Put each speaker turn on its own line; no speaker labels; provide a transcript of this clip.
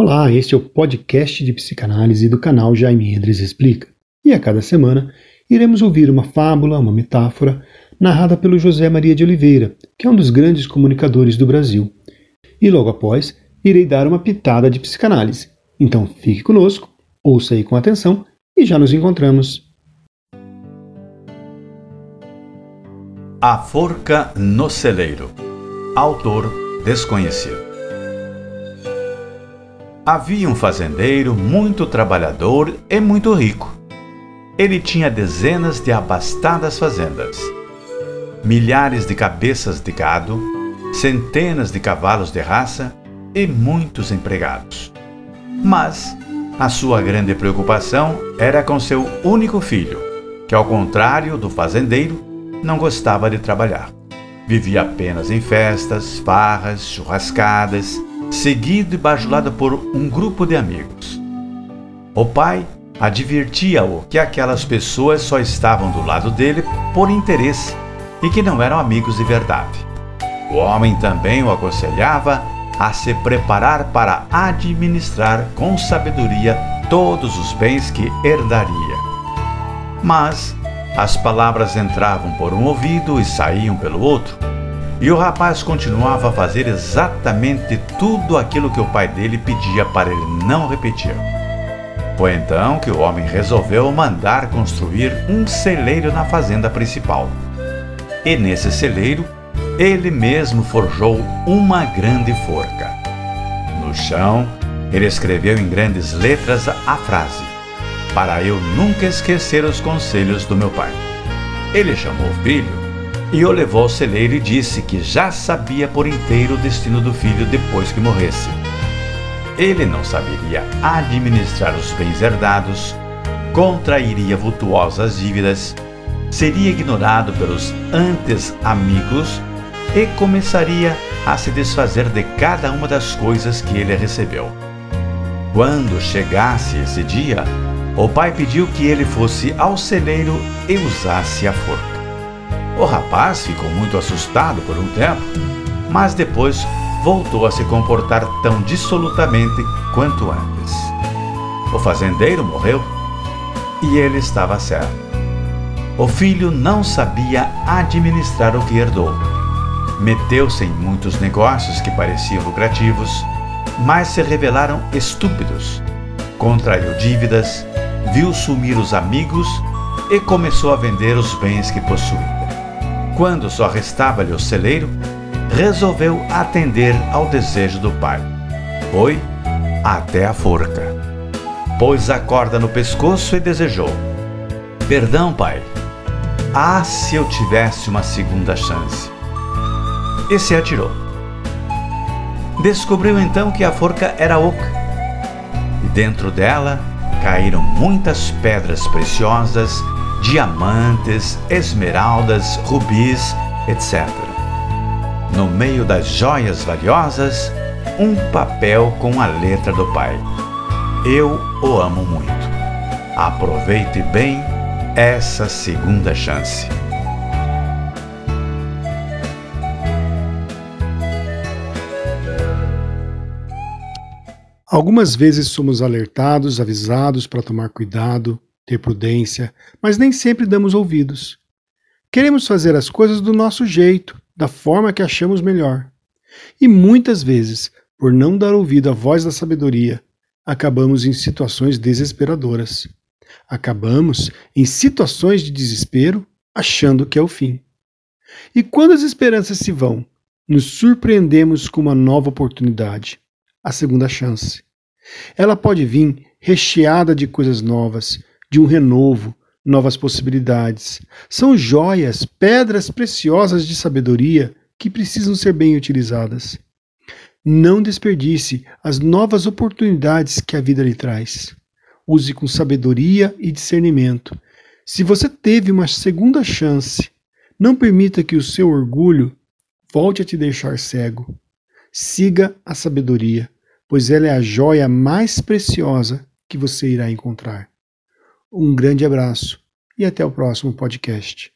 Olá, este é o podcast de psicanálise do canal Jaime Endres Explica. E a cada semana iremos ouvir uma fábula, uma metáfora, narrada pelo José Maria de Oliveira, que é um dos grandes comunicadores do Brasil. E logo após, irei dar uma pitada de psicanálise. Então fique conosco, ouça aí com atenção e já nos encontramos.
A Forca no Celeiro Autor desconhecido Havia um fazendeiro muito trabalhador e muito rico. Ele tinha dezenas de abastadas fazendas, milhares de cabeças de gado, centenas de cavalos de raça e muitos empregados. Mas a sua grande preocupação era com seu único filho, que, ao contrário do fazendeiro, não gostava de trabalhar. Vivia apenas em festas, farras, churrascadas seguido e bajulado por um grupo de amigos. O pai advertia-o que aquelas pessoas só estavam do lado dele por interesse e que não eram amigos de verdade. O homem também o aconselhava a se preparar para administrar com sabedoria todos os bens que herdaria. Mas as palavras entravam por um ouvido e saíam pelo outro e o rapaz continuava a fazer exatamente tudo aquilo que o pai dele pedia para ele não repetir. Foi então que o homem resolveu mandar construir um celeiro na fazenda principal. E nesse celeiro, ele mesmo forjou uma grande forca. No chão, ele escreveu em grandes letras a frase: Para eu nunca esquecer os conselhos do meu pai. Ele chamou o filho e o levou ao celeiro e disse que já sabia por inteiro o destino do filho depois que morresse. Ele não saberia administrar os bens herdados, contrairia vultuosas dívidas, seria ignorado pelos antes amigos e começaria a se desfazer de cada uma das coisas que ele recebeu. Quando chegasse esse dia, o pai pediu que ele fosse ao celeiro e usasse a forca. O rapaz ficou muito assustado por um tempo, mas depois voltou a se comportar tão dissolutamente quanto antes. O fazendeiro morreu e ele estava certo. O filho não sabia administrar o que herdou. Meteu-se em muitos negócios que pareciam lucrativos, mas se revelaram estúpidos. Contraiu dívidas, viu sumir os amigos e começou a vender os bens que possuía quando só restava-lhe o celeiro, resolveu atender ao desejo do pai. Foi até a forca. Pôs a corda no pescoço e desejou: Perdão, pai. Ah, se eu tivesse uma segunda chance. E se atirou. Descobriu então que a forca era oca. E dentro dela caíram muitas pedras preciosas diamantes, esmeraldas, rubis, etc. No meio das joias valiosas, um papel com a letra do pai. Eu o amo muito. Aproveite bem essa segunda chance.
Algumas vezes somos alertados, avisados para tomar cuidado, ter prudência, mas nem sempre damos ouvidos. Queremos fazer as coisas do nosso jeito, da forma que achamos melhor. E muitas vezes, por não dar ouvido à voz da sabedoria, acabamos em situações desesperadoras. Acabamos em situações de desespero, achando que é o fim. E quando as esperanças se vão, nos surpreendemos com uma nova oportunidade, a segunda chance. Ela pode vir recheada de coisas novas, de um renovo, novas possibilidades. São joias, pedras preciosas de sabedoria que precisam ser bem utilizadas. Não desperdice as novas oportunidades que a vida lhe traz. Use com sabedoria e discernimento. Se você teve uma segunda chance, não permita que o seu orgulho volte a te deixar cego. Siga a sabedoria, pois ela é a joia mais preciosa que você irá encontrar. Um grande abraço e até o próximo podcast.